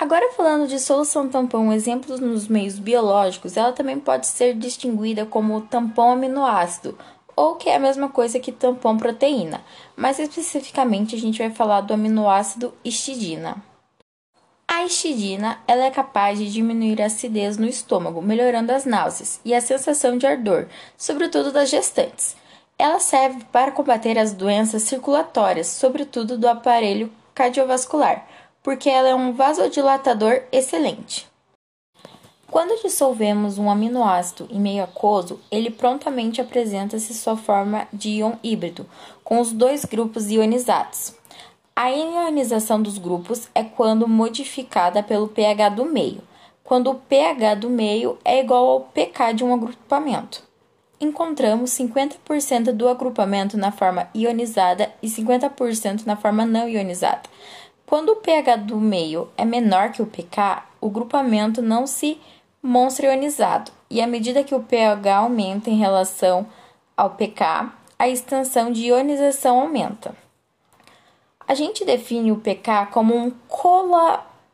Agora falando de solução tampão, exemplos nos meios biológicos, ela também pode ser distinguida como tampão aminoácido, ou que é a mesma coisa que tampão proteína. Mais especificamente, a gente vai falar do aminoácido histidina. A histidina ela é capaz de diminuir a acidez no estômago, melhorando as náuseas e a sensação de ardor, sobretudo das gestantes. Ela serve para combater as doenças circulatórias, sobretudo do aparelho cardiovascular porque ela é um vasodilatador excelente. Quando dissolvemos um aminoácido em meio aquoso, ele prontamente apresenta-se sua forma de íon híbrido, com os dois grupos ionizados. A ionização dos grupos é quando modificada pelo pH do meio, quando o pH do meio é igual ao pK de um agrupamento. Encontramos 50% do agrupamento na forma ionizada e 50% na forma não ionizada. Quando o pH do meio é menor que o pK, o grupamento não se mostra ionizado, e à medida que o pH aumenta em relação ao pK, a extensão de ionização aumenta. A gente define o pK como um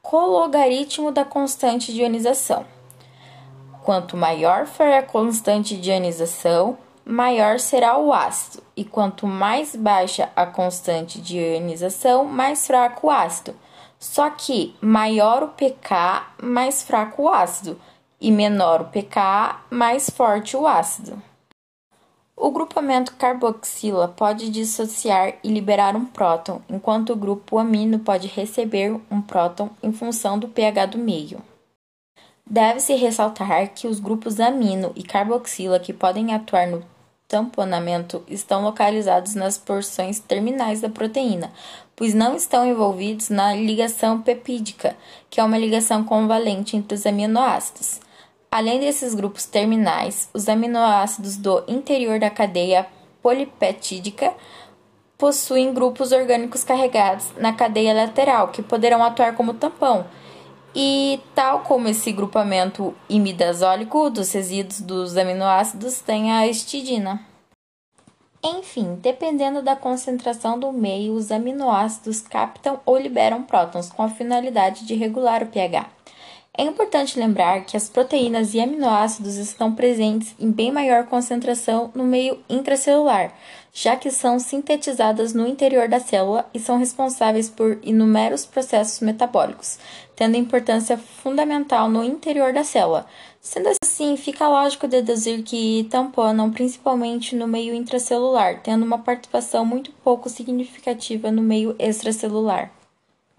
cologaritmo da constante de ionização. Quanto maior for a constante de ionização, maior será o ácido, e quanto mais baixa a constante de ionização, mais fraco o ácido. Só que maior o pK, mais fraco o ácido, e menor o pK, mais forte o ácido. O grupamento carboxila pode dissociar e liberar um próton, enquanto o grupo amino pode receber um próton em função do pH do meio. Deve-se ressaltar que os grupos amino e carboxila que podem atuar no tamponamento estão localizados nas porções terminais da proteína, pois não estão envolvidos na ligação pepídica, que é uma ligação convalente entre os aminoácidos. Além desses grupos terminais, os aminoácidos do interior da cadeia polipeptídica possuem grupos orgânicos carregados na cadeia lateral, que poderão atuar como tampão e tal como esse grupamento imidazólico dos resíduos dos aminoácidos tem a histidina. Enfim, dependendo da concentração do meio, os aminoácidos captam ou liberam prótons com a finalidade de regular o pH. É importante lembrar que as proteínas e aminoácidos estão presentes em bem maior concentração no meio intracelular, já que são sintetizadas no interior da célula e são responsáveis por inúmeros processos metabólicos, tendo importância fundamental no interior da célula. Sendo assim, fica lógico deduzir que tamponam principalmente no meio intracelular, tendo uma participação muito pouco significativa no meio extracelular.